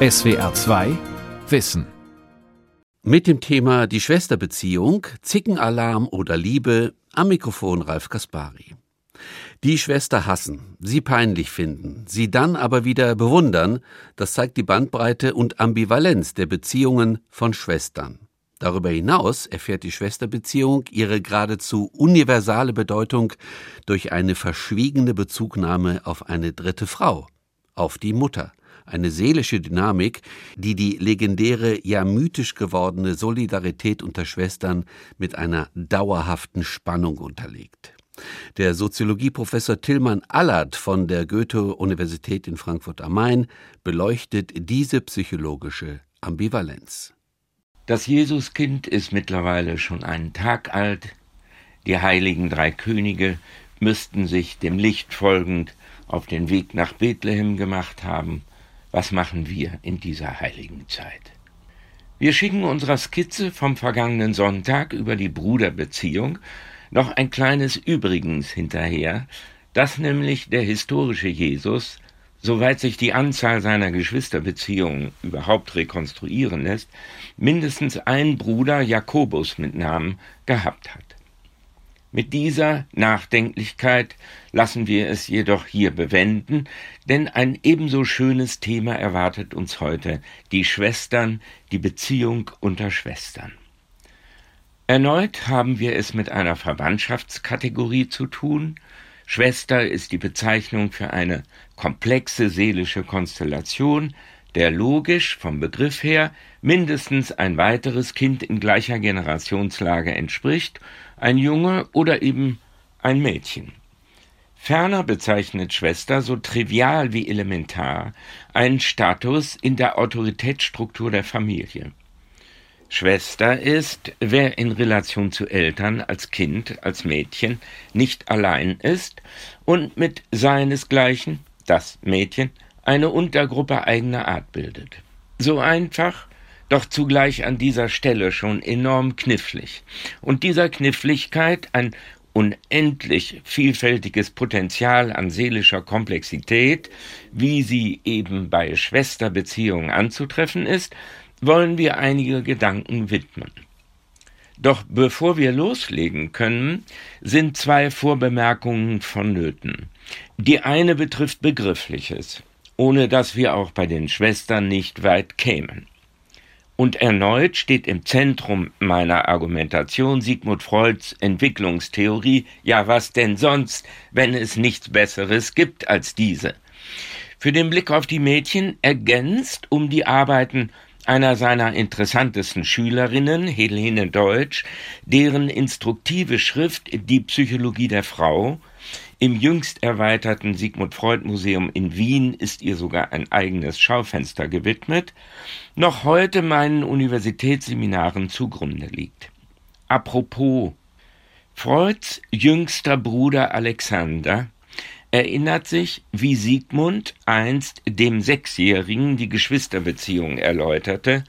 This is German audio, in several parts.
SWR 2 Wissen. Mit dem Thema die Schwesterbeziehung, Zickenalarm oder Liebe am Mikrofon Ralf Kaspari. Die Schwester hassen, sie peinlich finden, sie dann aber wieder bewundern, das zeigt die Bandbreite und Ambivalenz der Beziehungen von Schwestern. Darüber hinaus erfährt die Schwesterbeziehung ihre geradezu universale Bedeutung durch eine verschwiegene Bezugnahme auf eine dritte Frau, auf die Mutter, eine seelische Dynamik, die die legendäre, ja mythisch gewordene Solidarität unter Schwestern mit einer dauerhaften Spannung unterlegt. Der Soziologieprofessor Tillmann Allert von der Goethe-Universität in Frankfurt am Main beleuchtet diese psychologische Ambivalenz. Das Jesuskind ist mittlerweile schon einen Tag alt. Die heiligen drei Könige müssten sich dem Licht folgend auf den Weg nach Bethlehem gemacht haben. Was machen wir in dieser heiligen Zeit? Wir schicken unserer Skizze vom vergangenen Sonntag über die Bruderbeziehung noch ein kleines Übrigens hinterher, dass nämlich der historische Jesus, soweit sich die Anzahl seiner Geschwisterbeziehungen überhaupt rekonstruieren lässt, mindestens einen Bruder Jakobus mit Namen gehabt hat. Mit dieser Nachdenklichkeit lassen wir es jedoch hier bewenden, denn ein ebenso schönes Thema erwartet uns heute, die Schwestern, die Beziehung unter Schwestern. Erneut haben wir es mit einer Verwandtschaftskategorie zu tun. Schwester ist die Bezeichnung für eine komplexe seelische Konstellation, der logisch vom Begriff her mindestens ein weiteres Kind in gleicher Generationslage entspricht, ein Junge oder eben ein Mädchen. Ferner bezeichnet Schwester so trivial wie elementar einen Status in der Autoritätsstruktur der Familie. Schwester ist, wer in Relation zu Eltern als Kind, als Mädchen nicht allein ist und mit seinesgleichen, das Mädchen, eine Untergruppe eigener Art bildet. So einfach, doch zugleich an dieser Stelle schon enorm knifflig. Und dieser Kniffligkeit ein unendlich vielfältiges Potenzial an seelischer Komplexität, wie sie eben bei Schwesterbeziehungen anzutreffen ist, wollen wir einige Gedanken widmen. Doch bevor wir loslegen können, sind zwei Vorbemerkungen vonnöten. Die eine betrifft Begriffliches, ohne dass wir auch bei den Schwestern nicht weit kämen. Und erneut steht im Zentrum meiner Argumentation Sigmund Freuds Entwicklungstheorie, ja was denn sonst, wenn es nichts Besseres gibt als diese. Für den Blick auf die Mädchen ergänzt um die Arbeiten einer seiner interessantesten Schülerinnen, Helene Deutsch, deren instruktive Schrift Die Psychologie der Frau im jüngst erweiterten Sigmund Freud Museum in Wien ist ihr sogar ein eigenes Schaufenster gewidmet, noch heute meinen Universitätsseminaren zugrunde liegt. Apropos Freuds jüngster Bruder Alexander erinnert sich, wie Sigmund einst dem Sechsjährigen die Geschwisterbeziehung erläuterte.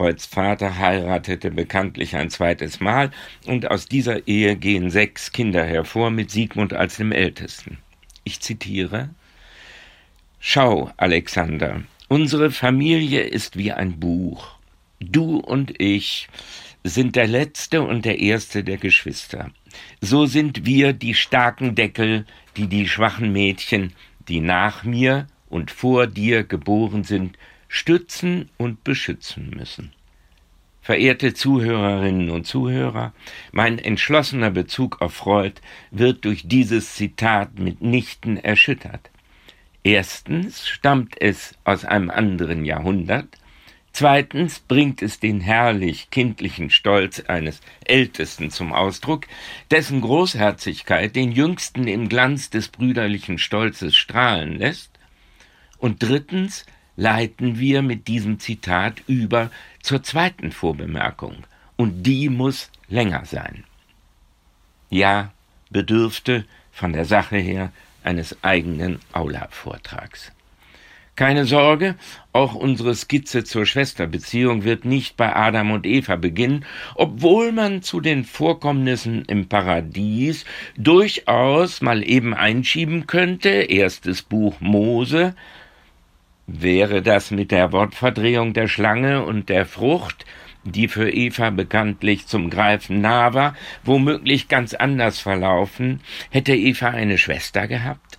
Freuds Vater heiratete bekanntlich ein zweites Mal und aus dieser Ehe gehen sechs Kinder hervor, mit Sigmund als dem ältesten. Ich zitiere Schau, Alexander, unsere Familie ist wie ein Buch. Du und ich sind der letzte und der erste der Geschwister. So sind wir die starken Deckel, die die schwachen Mädchen, die nach mir und vor dir geboren sind, stützen und beschützen müssen. Verehrte Zuhörerinnen und Zuhörer, mein entschlossener Bezug auf Freud wird durch dieses Zitat mitnichten erschüttert. Erstens stammt es aus einem anderen Jahrhundert, Zweitens bringt es den herrlich kindlichen Stolz eines Ältesten zum Ausdruck, dessen Großherzigkeit den Jüngsten im Glanz des brüderlichen Stolzes strahlen lässt. Und drittens leiten wir mit diesem Zitat über zur zweiten Vorbemerkung, und die muss länger sein. Ja, bedürfte von der Sache her eines eigenen Aula-Vortrags. Keine Sorge, auch unsere Skizze zur Schwesterbeziehung wird nicht bei Adam und Eva beginnen, obwohl man zu den Vorkommnissen im Paradies durchaus mal eben einschieben könnte, erstes Buch Mose, Wäre das mit der Wortverdrehung der Schlange und der Frucht, die für Eva bekanntlich zum Greifen nah war, womöglich ganz anders verlaufen, hätte Eva eine Schwester gehabt?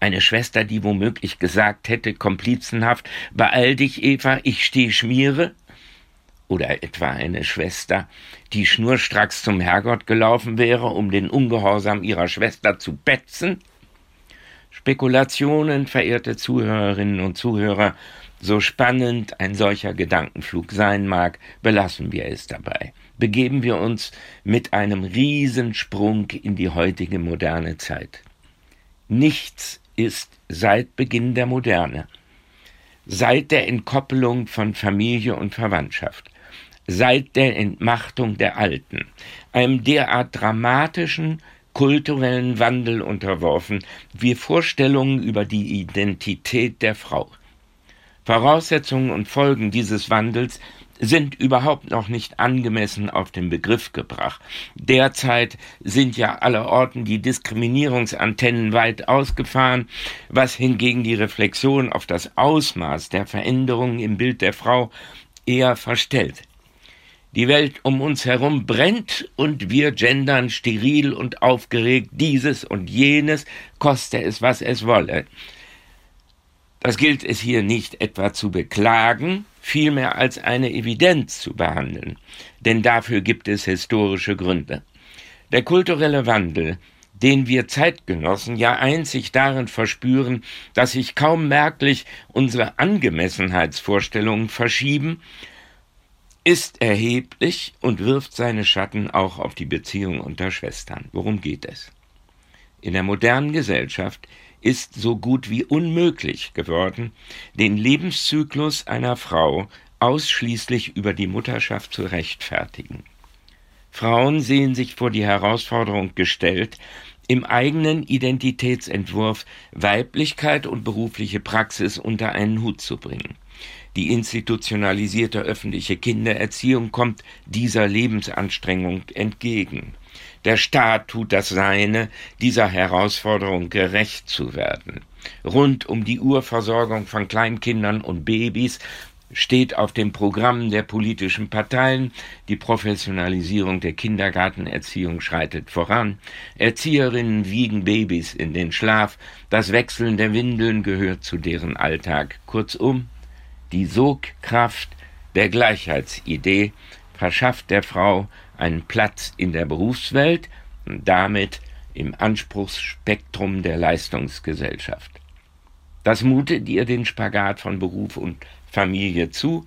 Eine Schwester, die womöglich gesagt hätte, komplizenhaft, beeil dich, Eva, ich steh schmiere? Oder etwa eine Schwester, die schnurstracks zum Herrgott gelaufen wäre, um den Ungehorsam ihrer Schwester zu betzen? Spekulationen, verehrte Zuhörerinnen und Zuhörer, so spannend ein solcher Gedankenflug sein mag, belassen wir es dabei. Begeben wir uns mit einem Riesensprung in die heutige moderne Zeit. Nichts ist seit Beginn der Moderne, seit der Entkoppelung von Familie und Verwandtschaft, seit der Entmachtung der Alten, einem derart dramatischen kulturellen Wandel unterworfen, wie Vorstellungen über die Identität der Frau. Voraussetzungen und Folgen dieses Wandels sind überhaupt noch nicht angemessen auf den Begriff gebracht. Derzeit sind ja allerorten die Diskriminierungsantennen weit ausgefahren, was hingegen die Reflexion auf das Ausmaß der Veränderungen im Bild der Frau eher verstellt. Die Welt um uns herum brennt und wir gendern steril und aufgeregt dieses und jenes, koste es, was es wolle. Das gilt es hier nicht etwa zu beklagen, vielmehr als eine Evidenz zu behandeln, denn dafür gibt es historische Gründe. Der kulturelle Wandel, den wir Zeitgenossen ja einzig darin verspüren, dass sich kaum merklich unsere Angemessenheitsvorstellungen verschieben, ist erheblich und wirft seine Schatten auch auf die Beziehung unter Schwestern. Worum geht es? In der modernen Gesellschaft ist so gut wie unmöglich geworden, den Lebenszyklus einer Frau ausschließlich über die Mutterschaft zu rechtfertigen. Frauen sehen sich vor die Herausforderung gestellt, im eigenen Identitätsentwurf Weiblichkeit und berufliche Praxis unter einen Hut zu bringen. Die institutionalisierte öffentliche Kindererziehung kommt dieser Lebensanstrengung entgegen. Der Staat tut das Seine, dieser Herausforderung gerecht zu werden. Rund um die Urversorgung von Kleinkindern und Babys steht auf dem Programm der politischen Parteien, die Professionalisierung der Kindergartenerziehung schreitet voran, Erzieherinnen wiegen Babys in den Schlaf, das Wechseln der Windeln gehört zu deren Alltag. Kurzum, die Sogkraft der Gleichheitsidee verschafft der Frau einen Platz in der Berufswelt und damit im Anspruchsspektrum der Leistungsgesellschaft. Das mutet ihr den Spagat von Beruf und Familie zu,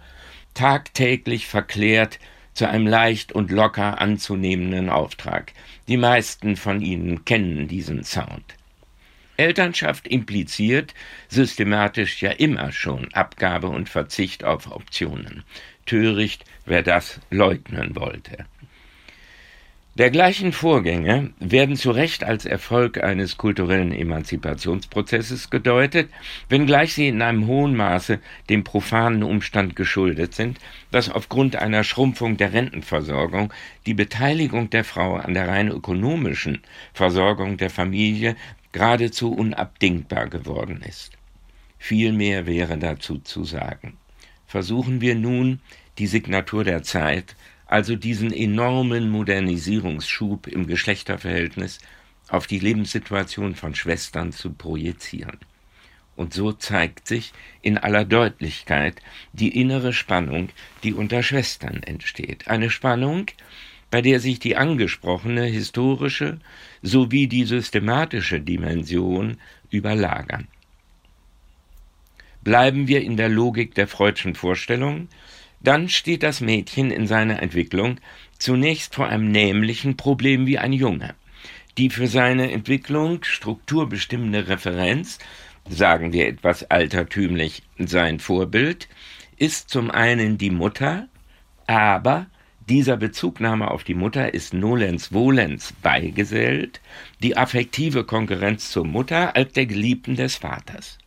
tagtäglich verklärt zu einem leicht und locker anzunehmenden Auftrag. Die meisten von Ihnen kennen diesen Sound. Elternschaft impliziert systematisch ja immer schon Abgabe und Verzicht auf Optionen. Töricht, wer das leugnen wollte. Dergleichen Vorgänge werden zu Recht als Erfolg eines kulturellen Emanzipationsprozesses gedeutet, wenngleich sie in einem hohen Maße dem profanen Umstand geschuldet sind, dass aufgrund einer Schrumpfung der Rentenversorgung die Beteiligung der Frau an der rein ökonomischen Versorgung der Familie geradezu unabdingbar geworden ist. Viel mehr wäre dazu zu sagen. Versuchen wir nun, die Signatur der Zeit, also diesen enormen Modernisierungsschub im Geschlechterverhältnis, auf die Lebenssituation von Schwestern zu projizieren. Und so zeigt sich in aller Deutlichkeit die innere Spannung, die unter Schwestern entsteht. Eine Spannung, bei der sich die angesprochene historische sowie die systematische Dimension überlagern. Bleiben wir in der Logik der Freudschen Vorstellung, dann steht das Mädchen in seiner Entwicklung zunächst vor einem nämlichen Problem wie ein Junge. Die für seine Entwicklung strukturbestimmende Referenz, sagen wir etwas altertümlich sein Vorbild, ist zum einen die Mutter, aber dieser Bezugnahme auf die Mutter ist nolens volens beigesellt, die affektive Konkurrenz zur Mutter als der Geliebten des Vaters.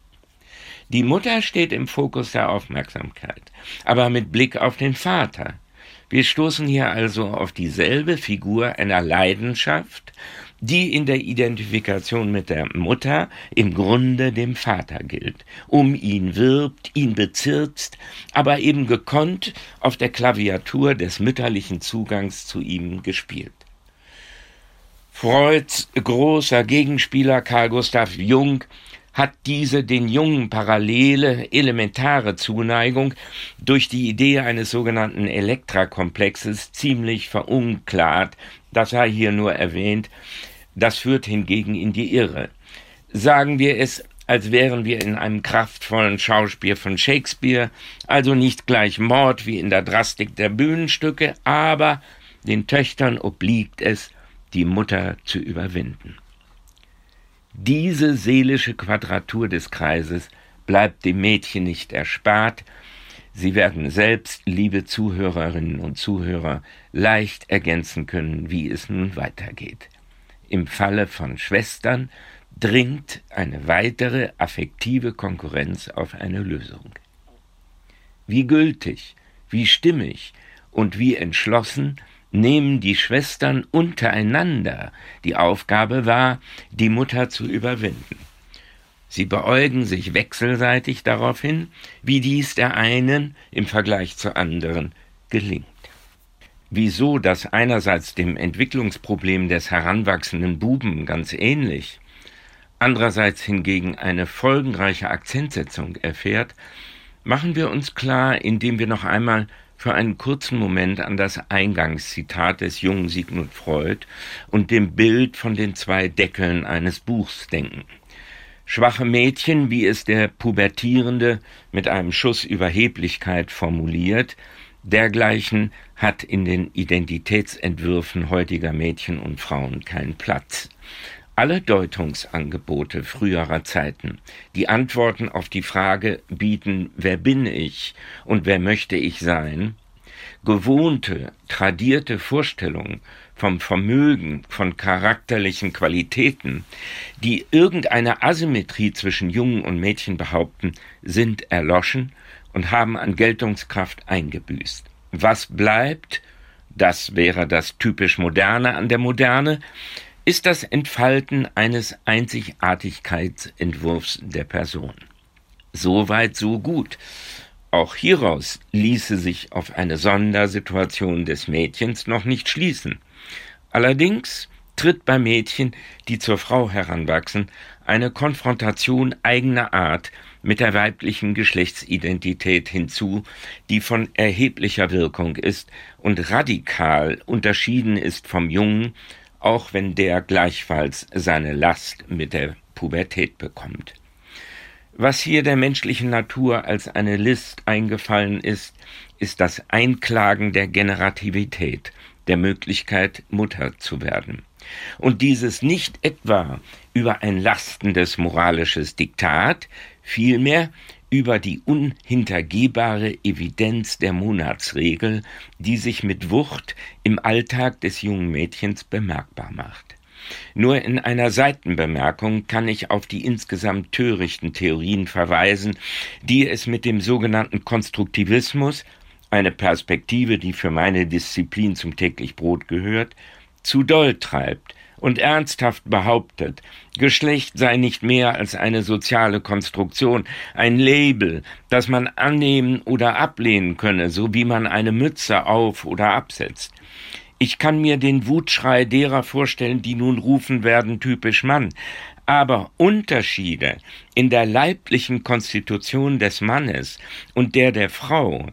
Die Mutter steht im Fokus der Aufmerksamkeit, aber mit Blick auf den Vater. Wir stoßen hier also auf dieselbe Figur einer Leidenschaft, die in der Identifikation mit der Mutter im Grunde dem Vater gilt, um ihn wirbt, ihn bezirzt, aber eben gekonnt auf der Klaviatur des mütterlichen Zugangs zu ihm gespielt. Freuds großer Gegenspieler Carl Gustav Jung hat diese den Jungen parallele, elementare Zuneigung durch die Idee eines sogenannten Elektrakomplexes ziemlich verunklart, das sei hier nur erwähnt, das führt hingegen in die Irre. Sagen wir es, als wären wir in einem kraftvollen Schauspiel von Shakespeare, also nicht gleich Mord wie in der Drastik der Bühnenstücke, aber den Töchtern obliegt es, die Mutter zu überwinden. Diese seelische Quadratur des Kreises bleibt dem Mädchen nicht erspart, Sie werden selbst, liebe Zuhörerinnen und Zuhörer, leicht ergänzen können, wie es nun weitergeht. Im Falle von Schwestern dringt eine weitere affektive Konkurrenz auf eine Lösung. Wie gültig, wie stimmig und wie entschlossen nehmen die Schwestern untereinander die Aufgabe wahr, die Mutter zu überwinden. Sie beäugen sich wechselseitig darauf hin, wie dies der einen im Vergleich zur anderen gelingt. Wieso das einerseits dem Entwicklungsproblem des heranwachsenden Buben ganz ähnlich, andererseits hingegen eine folgenreiche Akzentsetzung erfährt, machen wir uns klar, indem wir noch einmal für einen kurzen Moment an das Eingangszitat des jungen Sigmund Freud und dem Bild von den zwei Deckeln eines Buchs denken. Schwache Mädchen, wie es der Pubertierende mit einem Schuss Überheblichkeit formuliert, dergleichen hat in den Identitätsentwürfen heutiger Mädchen und Frauen keinen Platz. Alle Deutungsangebote früherer Zeiten, die Antworten auf die Frage bieten, wer bin ich und wer möchte ich sein, gewohnte, tradierte Vorstellungen vom Vermögen, von charakterlichen Qualitäten, die irgendeine Asymmetrie zwischen Jungen und Mädchen behaupten, sind erloschen und haben an Geltungskraft eingebüßt. Was bleibt, das wäre das typisch Moderne an der Moderne, ist das Entfalten eines Einzigartigkeitsentwurfs der Person. Soweit so gut. Auch hieraus ließe sich auf eine Sondersituation des Mädchens noch nicht schließen. Allerdings tritt bei Mädchen, die zur Frau heranwachsen, eine Konfrontation eigener Art mit der weiblichen Geschlechtsidentität hinzu, die von erheblicher Wirkung ist und radikal unterschieden ist vom Jungen, auch wenn der gleichfalls seine Last mit der Pubertät bekommt. Was hier der menschlichen Natur als eine List eingefallen ist, ist das Einklagen der Generativität, der Möglichkeit, Mutter zu werden. Und dieses nicht etwa über ein lastendes moralisches Diktat, vielmehr über die unhintergehbare Evidenz der Monatsregel, die sich mit Wucht im Alltag des jungen Mädchens bemerkbar macht. Nur in einer Seitenbemerkung kann ich auf die insgesamt törichten Theorien verweisen, die es mit dem sogenannten Konstruktivismus, eine Perspektive, die für meine Disziplin zum täglich Brot gehört, zu doll treibt, und ernsthaft behauptet, Geschlecht sei nicht mehr als eine soziale Konstruktion, ein Label, das man annehmen oder ablehnen könne, so wie man eine Mütze auf oder absetzt. Ich kann mir den Wutschrei derer vorstellen, die nun rufen werden, typisch Mann. Aber Unterschiede in der leiblichen Konstitution des Mannes und der der Frau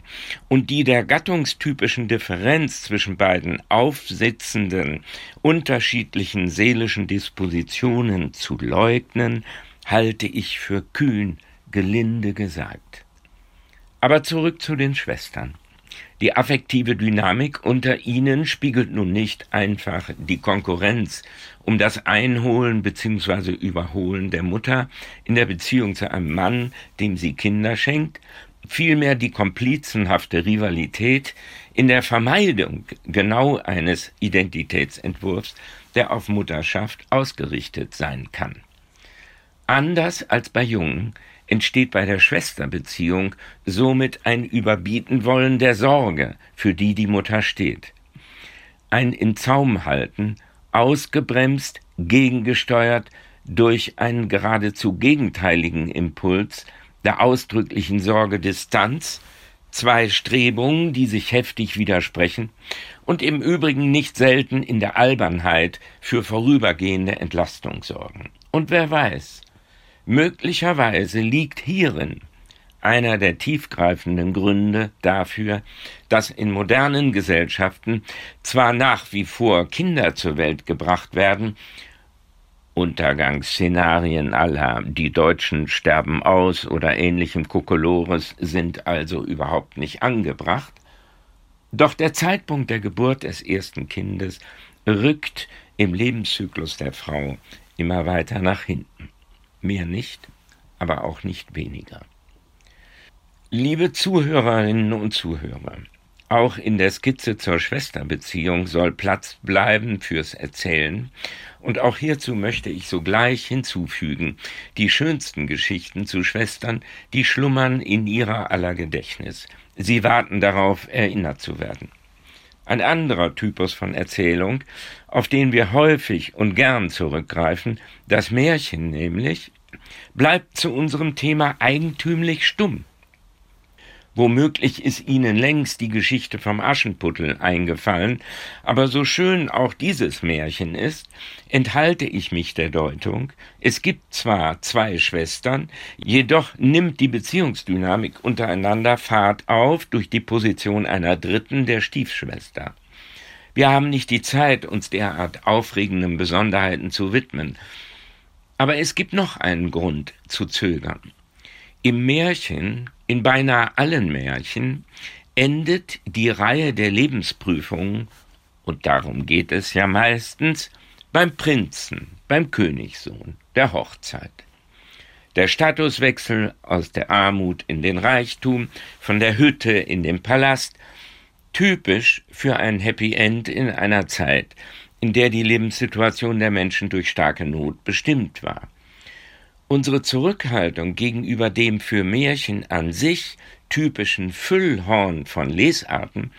und die der gattungstypischen Differenz zwischen beiden aufsitzenden, unterschiedlichen seelischen Dispositionen zu leugnen, halte ich für kühn, gelinde gesagt. Aber zurück zu den Schwestern. Die affektive Dynamik unter ihnen spiegelt nun nicht einfach die Konkurrenz um das Einholen bzw. Überholen der Mutter in der Beziehung zu einem Mann, dem sie Kinder schenkt, vielmehr die komplizenhafte Rivalität in der Vermeidung genau eines Identitätsentwurfs, der auf Mutterschaft ausgerichtet sein kann. Anders als bei Jungen entsteht bei der Schwesterbeziehung somit ein Überbieten wollen der Sorge, für die die Mutter steht. Ein im Zaum halten, ausgebremst, gegengesteuert durch einen geradezu gegenteiligen Impuls der ausdrücklichen Sorge Distanz, zwei Strebungen, die sich heftig widersprechen und im Übrigen nicht selten in der Albernheit für vorübergehende Entlastung sorgen. Und wer weiß, möglicherweise liegt hierin einer der tiefgreifenden Gründe dafür, dass in modernen Gesellschaften zwar nach wie vor Kinder zur Welt gebracht werden, Untergangsszenarien aller die Deutschen sterben aus oder ähnlichem Kokolores sind also überhaupt nicht angebracht, doch der Zeitpunkt der Geburt des ersten Kindes rückt im Lebenszyklus der Frau immer weiter nach hinten. Mehr nicht, aber auch nicht weniger. Liebe Zuhörerinnen und Zuhörer, auch in der Skizze zur Schwesterbeziehung soll Platz bleiben fürs Erzählen, und auch hierzu möchte ich sogleich hinzufügen, die schönsten Geschichten zu Schwestern, die schlummern in ihrer aller Gedächtnis. Sie warten darauf, erinnert zu werden. Ein anderer Typus von Erzählung, auf den wir häufig und gern zurückgreifen, das Märchen nämlich, bleibt zu unserem Thema eigentümlich stumm. Womöglich ist Ihnen längst die Geschichte vom Aschenputtel eingefallen, aber so schön auch dieses Märchen ist, enthalte ich mich der Deutung, es gibt zwar zwei Schwestern, jedoch nimmt die Beziehungsdynamik untereinander Fahrt auf durch die Position einer dritten der Stiefschwester. Wir haben nicht die Zeit, uns derart aufregenden Besonderheiten zu widmen. Aber es gibt noch einen Grund zu zögern. Im Märchen in beinahe allen Märchen endet die Reihe der Lebensprüfungen, und darum geht es ja meistens, beim Prinzen, beim Königssohn, der Hochzeit. Der Statuswechsel aus der Armut in den Reichtum, von der Hütte in den Palast, typisch für ein Happy End in einer Zeit, in der die Lebenssituation der Menschen durch starke Not bestimmt war. Unsere Zurückhaltung gegenüber dem für Märchen an sich typischen Füllhorn von Lesarten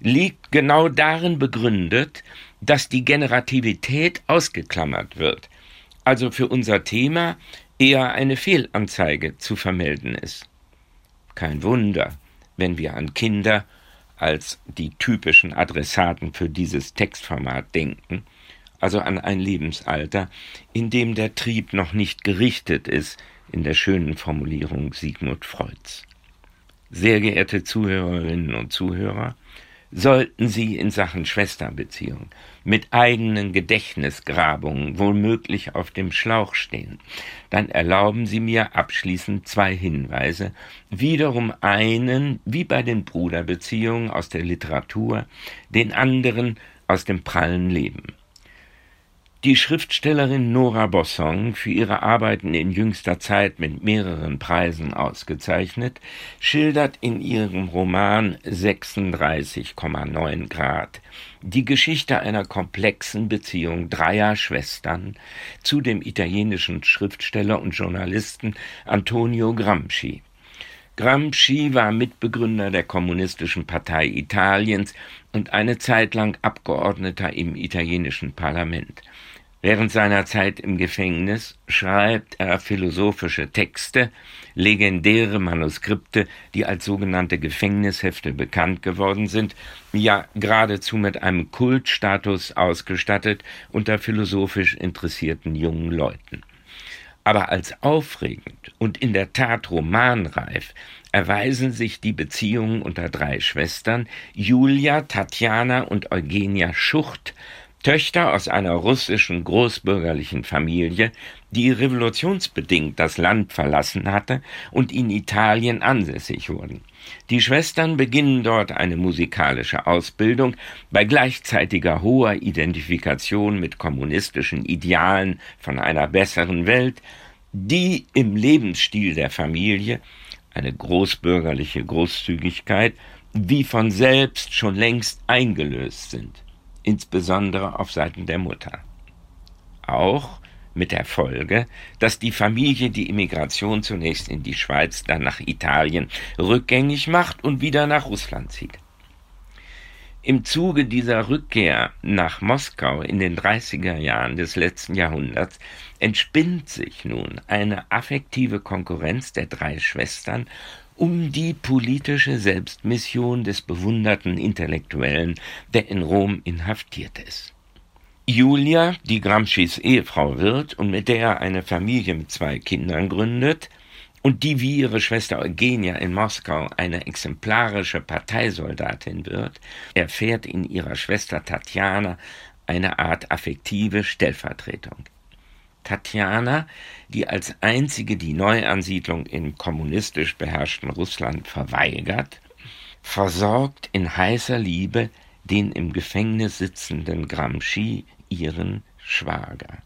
liegt genau darin begründet, dass die Generativität ausgeklammert wird, also für unser Thema eher eine Fehlanzeige zu vermelden ist. Kein Wunder, wenn wir an Kinder als die typischen Adressaten für dieses Textformat denken, also an ein Lebensalter, in dem der Trieb noch nicht gerichtet ist, in der schönen Formulierung Sigmund Freuds. Sehr geehrte Zuhörerinnen und Zuhörer, sollten Sie in Sachen Schwesterbeziehung mit eigenen Gedächtnisgrabungen womöglich auf dem Schlauch stehen, dann erlauben Sie mir abschließend zwei Hinweise, wiederum einen, wie bei den Bruderbeziehungen aus der Literatur, den anderen aus dem prallen Leben. Die Schriftstellerin Nora Bossong, für ihre Arbeiten in jüngster Zeit mit mehreren Preisen ausgezeichnet, schildert in ihrem Roman 36,9 Grad die Geschichte einer komplexen Beziehung dreier Schwestern zu dem italienischen Schriftsteller und Journalisten Antonio Gramsci. Gramsci war Mitbegründer der Kommunistischen Partei Italiens und eine Zeit lang Abgeordneter im italienischen Parlament. Während seiner Zeit im Gefängnis schreibt er philosophische Texte, legendäre Manuskripte, die als sogenannte Gefängnishefte bekannt geworden sind, ja geradezu mit einem Kultstatus ausgestattet unter philosophisch interessierten jungen Leuten. Aber als aufregend und in der Tat romanreif erweisen sich die Beziehungen unter drei Schwestern Julia, Tatjana und Eugenia Schucht Töchter aus einer russischen großbürgerlichen Familie, die revolutionsbedingt das Land verlassen hatte und in Italien ansässig wurden. Die Schwestern beginnen dort eine musikalische Ausbildung bei gleichzeitiger hoher Identifikation mit kommunistischen Idealen von einer besseren Welt, die im Lebensstil der Familie eine großbürgerliche Großzügigkeit wie von selbst schon längst eingelöst sind insbesondere auf Seiten der Mutter. Auch mit der Folge, dass die Familie die Immigration zunächst in die Schweiz, dann nach Italien rückgängig macht und wieder nach Russland zieht. Im Zuge dieser Rückkehr nach Moskau in den 30er Jahren des letzten Jahrhunderts entspinnt sich nun eine affektive Konkurrenz der drei Schwestern um die politische Selbstmission des bewunderten Intellektuellen, der in Rom inhaftiert ist. Julia, die Gramscis Ehefrau wird und mit der er eine Familie mit zwei Kindern gründet, und die wie ihre Schwester Eugenia in Moskau eine exemplarische Parteisoldatin wird, erfährt in ihrer Schwester Tatjana eine Art affektive Stellvertretung. Tatjana, die als einzige die Neuansiedlung im kommunistisch beherrschten Russland verweigert, versorgt in heißer Liebe den im Gefängnis sitzenden Gramsci, ihren Schwager.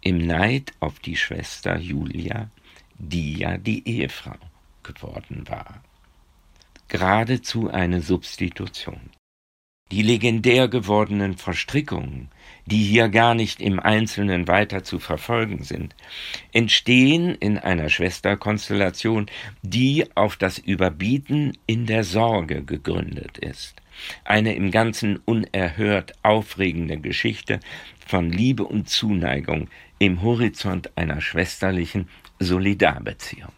Im Neid auf die Schwester Julia, die ja die Ehefrau geworden war. Geradezu eine Substitution. Die legendär gewordenen Verstrickungen die hier gar nicht im Einzelnen weiter zu verfolgen sind, entstehen in einer Schwesterkonstellation, die auf das Überbieten in der Sorge gegründet ist. Eine im Ganzen unerhört aufregende Geschichte von Liebe und Zuneigung im Horizont einer schwesterlichen Solidarbeziehung.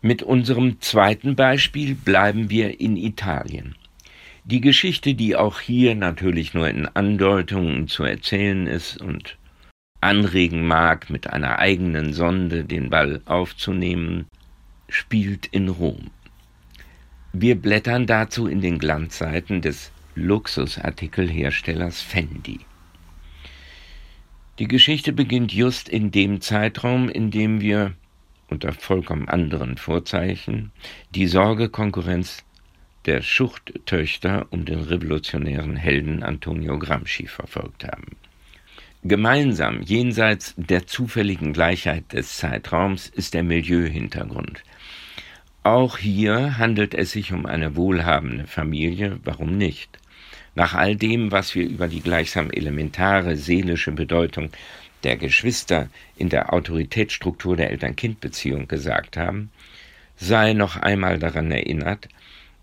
Mit unserem zweiten Beispiel bleiben wir in Italien. Die Geschichte, die auch hier natürlich nur in Andeutungen zu erzählen ist und anregen mag, mit einer eigenen Sonde den Ball aufzunehmen, spielt in Rom. Wir blättern dazu in den Glanzseiten des Luxusartikelherstellers Fendi. Die Geschichte beginnt just in dem Zeitraum, in dem wir unter vollkommen anderen Vorzeichen die Sorgekonkurrenz der Schuchttöchter um den revolutionären Helden Antonio Gramsci verfolgt haben. Gemeinsam, jenseits der zufälligen Gleichheit des Zeitraums, ist der Milieuhintergrund. Auch hier handelt es sich um eine wohlhabende Familie, warum nicht? Nach all dem, was wir über die gleichsam elementare seelische Bedeutung der Geschwister in der Autoritätsstruktur der Eltern-Kind-Beziehung gesagt haben, sei noch einmal daran erinnert,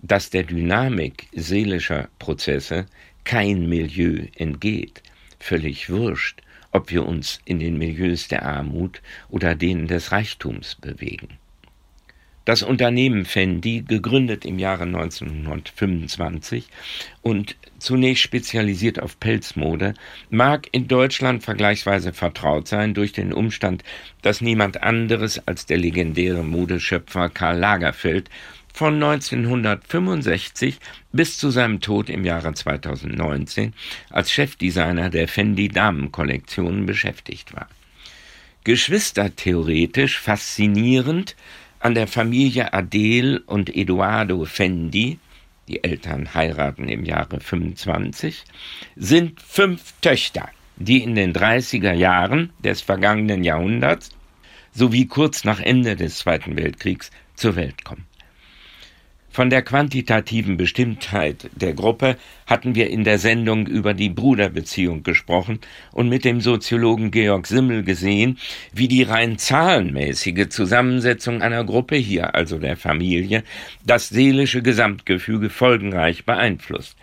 dass der Dynamik seelischer Prozesse kein Milieu entgeht. Völlig wurscht, ob wir uns in den Milieus der Armut oder denen des Reichtums bewegen. Das Unternehmen Fendi, gegründet im Jahre 1925 und zunächst spezialisiert auf Pelzmode, mag in Deutschland vergleichsweise vertraut sein durch den Umstand, dass niemand anderes als der legendäre Modeschöpfer Karl Lagerfeld von 1965 bis zu seinem Tod im Jahre 2019 als Chefdesigner der Fendi Damenkollektionen beschäftigt war. Geschwistertheoretisch faszinierend an der Familie Adele und Eduardo Fendi, die Eltern heiraten im Jahre 25, sind fünf Töchter, die in den 30er Jahren des vergangenen Jahrhunderts sowie kurz nach Ende des Zweiten Weltkriegs zur Welt kommen. Von der quantitativen Bestimmtheit der Gruppe hatten wir in der Sendung über die Bruderbeziehung gesprochen und mit dem Soziologen Georg Simmel gesehen, wie die rein zahlenmäßige Zusammensetzung einer Gruppe hier, also der Familie, das seelische Gesamtgefüge folgenreich beeinflusst.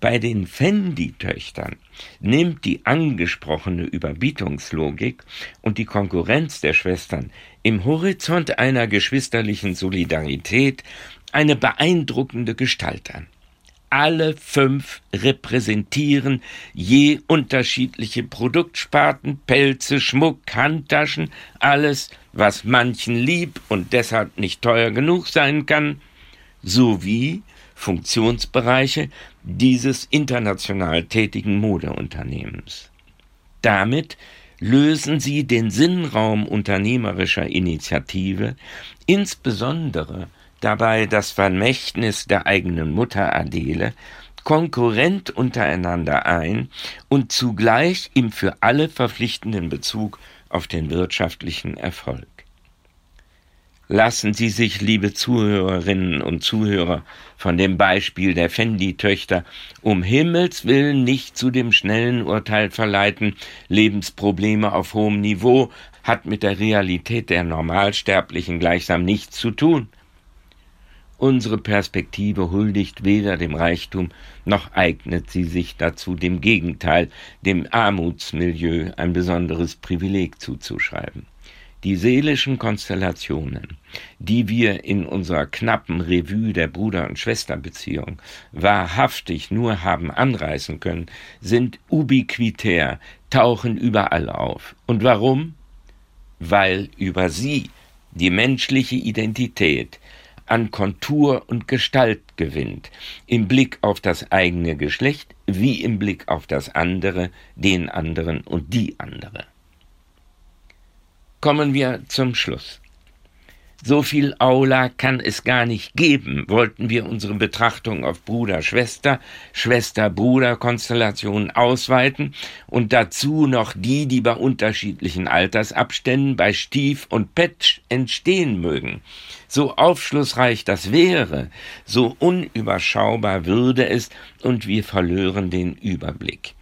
Bei den Fendi-Töchtern nimmt die angesprochene Überbietungslogik und die Konkurrenz der Schwestern im Horizont einer geschwisterlichen Solidarität eine beeindruckende Gestalt an. Alle fünf repräsentieren je unterschiedliche Produktsparten, Pelze, Schmuck, Handtaschen, alles, was manchen lieb und deshalb nicht teuer genug sein kann, sowie Funktionsbereiche dieses international tätigen Modeunternehmens. Damit lösen sie den Sinnraum unternehmerischer Initiative, insbesondere dabei das Vermächtnis der eigenen Mutter Adele, konkurrent untereinander ein und zugleich im für alle verpflichtenden Bezug auf den wirtschaftlichen Erfolg. Lassen Sie sich, liebe Zuhörerinnen und Zuhörer, von dem Beispiel der Fendi-Töchter um Himmels willen nicht zu dem schnellen Urteil verleiten, Lebensprobleme auf hohem Niveau hat mit der Realität der Normalsterblichen gleichsam nichts zu tun. Unsere Perspektive huldigt weder dem Reichtum, noch eignet sie sich dazu, dem Gegenteil, dem Armutsmilieu ein besonderes Privileg zuzuschreiben. Die seelischen Konstellationen, die wir in unserer knappen Revue der Bruder- und Schwesterbeziehung wahrhaftig nur haben anreißen können, sind ubiquitär, tauchen überall auf. Und warum? Weil über sie die menschliche Identität an Kontur und Gestalt gewinnt, im Blick auf das eigene Geschlecht wie im Blick auf das andere, den anderen und die andere. Kommen wir zum Schluss. So viel Aula kann es gar nicht geben, wollten wir unsere Betrachtung auf Bruder-Schwester, Schwester-Bruder-Konstellationen ausweiten und dazu noch die, die bei unterschiedlichen Altersabständen bei Stief und Petsch entstehen mögen. So aufschlussreich das wäre, so unüberschaubar würde es und wir verlören den Überblick.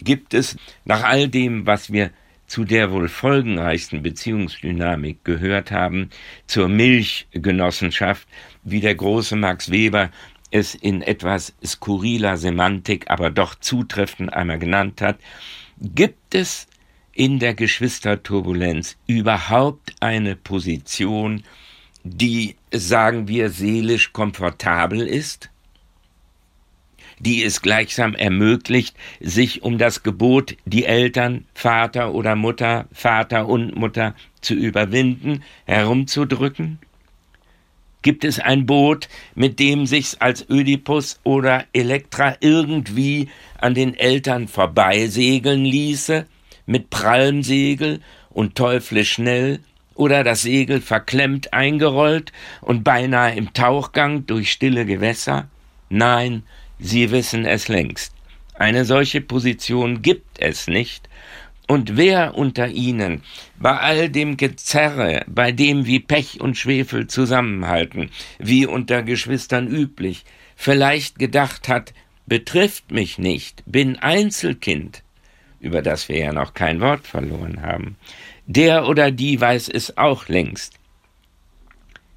Gibt es nach all dem, was wir zu der wohl folgenreichsten Beziehungsdynamik gehört haben, zur Milchgenossenschaft, wie der große Max Weber es in etwas skurriler Semantik, aber doch zutreffend einmal genannt hat, gibt es in der Geschwisterturbulenz überhaupt eine Position, die, sagen wir, seelisch komfortabel ist? Die es gleichsam ermöglicht, sich um das Gebot, die Eltern, Vater oder Mutter, Vater und Mutter zu überwinden, herumzudrücken? Gibt es ein Boot, mit dem sich's als Ödipus oder Elektra irgendwie an den Eltern vorbeisegeln ließe, mit prallem Segel und teuflisch schnell, oder das Segel verklemmt eingerollt und beinahe im Tauchgang durch stille Gewässer? Nein, Sie wissen es längst. Eine solche Position gibt es nicht, und wer unter ihnen bei all dem Gezerre, bei dem wie Pech und Schwefel zusammenhalten, wie unter Geschwistern üblich, vielleicht gedacht hat, betrifft mich nicht, bin Einzelkind, über das wir ja noch kein Wort verloren haben, der oder die weiß es auch längst.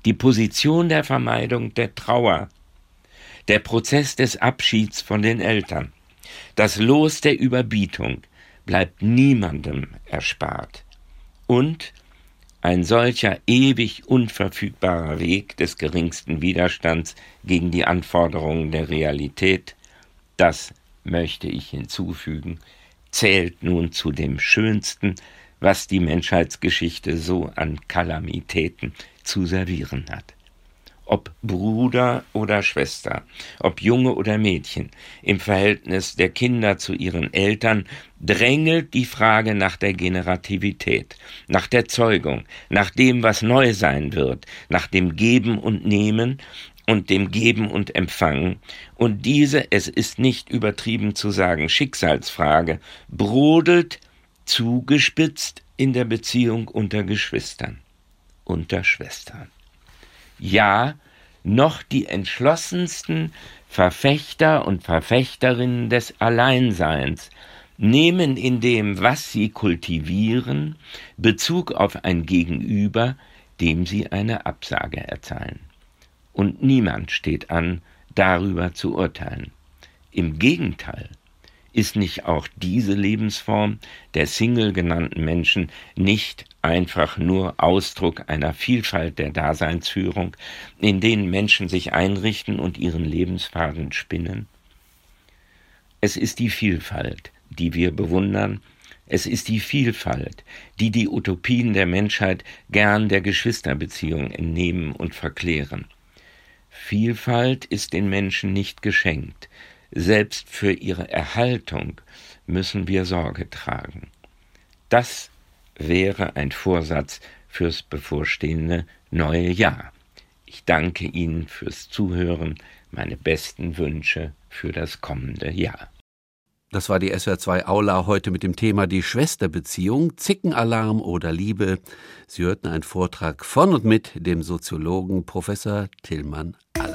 Die Position der Vermeidung der Trauer der Prozess des Abschieds von den Eltern, das Los der Überbietung bleibt niemandem erspart. Und ein solcher ewig unverfügbarer Weg des geringsten Widerstands gegen die Anforderungen der Realität, das möchte ich hinzufügen, zählt nun zu dem Schönsten, was die Menschheitsgeschichte so an Kalamitäten zu servieren hat ob Bruder oder Schwester, ob Junge oder Mädchen, im Verhältnis der Kinder zu ihren Eltern, drängelt die Frage nach der Generativität, nach der Zeugung, nach dem, was neu sein wird, nach dem Geben und Nehmen und dem Geben und Empfangen, und diese, es ist nicht übertrieben zu sagen, Schicksalsfrage, brodelt zugespitzt in der Beziehung unter Geschwistern, unter Schwestern ja noch die entschlossensten Verfechter und Verfechterinnen des Alleinseins nehmen in dem, was sie kultivieren, Bezug auf ein Gegenüber, dem sie eine Absage erteilen. Und niemand steht an, darüber zu urteilen. Im Gegenteil, ist nicht auch diese Lebensform der Single genannten Menschen nicht einfach nur Ausdruck einer Vielfalt der Daseinsführung, in denen Menschen sich einrichten und ihren Lebensfaden spinnen? Es ist die Vielfalt, die wir bewundern, es ist die Vielfalt, die die Utopien der Menschheit gern der Geschwisterbeziehung entnehmen und verklären. Vielfalt ist den Menschen nicht geschenkt, selbst für ihre Erhaltung müssen wir Sorge tragen. Das wäre ein Vorsatz fürs bevorstehende neue Jahr. Ich danke Ihnen fürs Zuhören, meine besten Wünsche für das kommende Jahr. Das war die SWR2 Aula heute mit dem Thema die Schwesterbeziehung, Zickenalarm oder Liebe. Sie hörten einen Vortrag von und mit dem Soziologen Professor Tillmann Allert.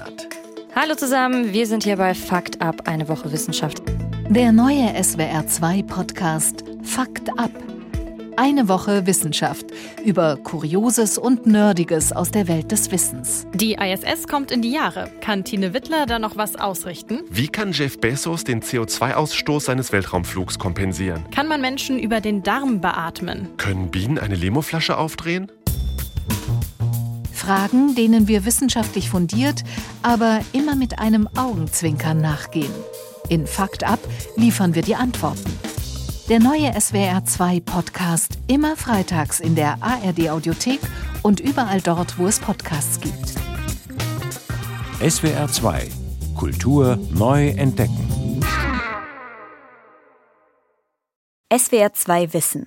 Hallo zusammen, wir sind hier bei Fakt ab, eine Woche Wissenschaft. Der neue SWR2 Podcast Fakt ab. Eine Woche Wissenschaft über Kurioses und Nerdiges aus der Welt des Wissens. Die ISS kommt in die Jahre. Kann Tine Wittler da noch was ausrichten? Wie kann Jeff Bezos den CO2-Ausstoß seines Weltraumflugs kompensieren? Kann man Menschen über den Darm beatmen? Können Bienen eine Limoflasche aufdrehen? Fragen, denen wir wissenschaftlich fundiert, aber immer mit einem Augenzwinkern nachgehen. In Fakt ab liefern wir die Antworten. Der neue SWR2 Podcast immer freitags in der ARD Audiothek und überall dort, wo es Podcasts gibt. SWR2 Kultur neu entdecken. SWR2 Wissen.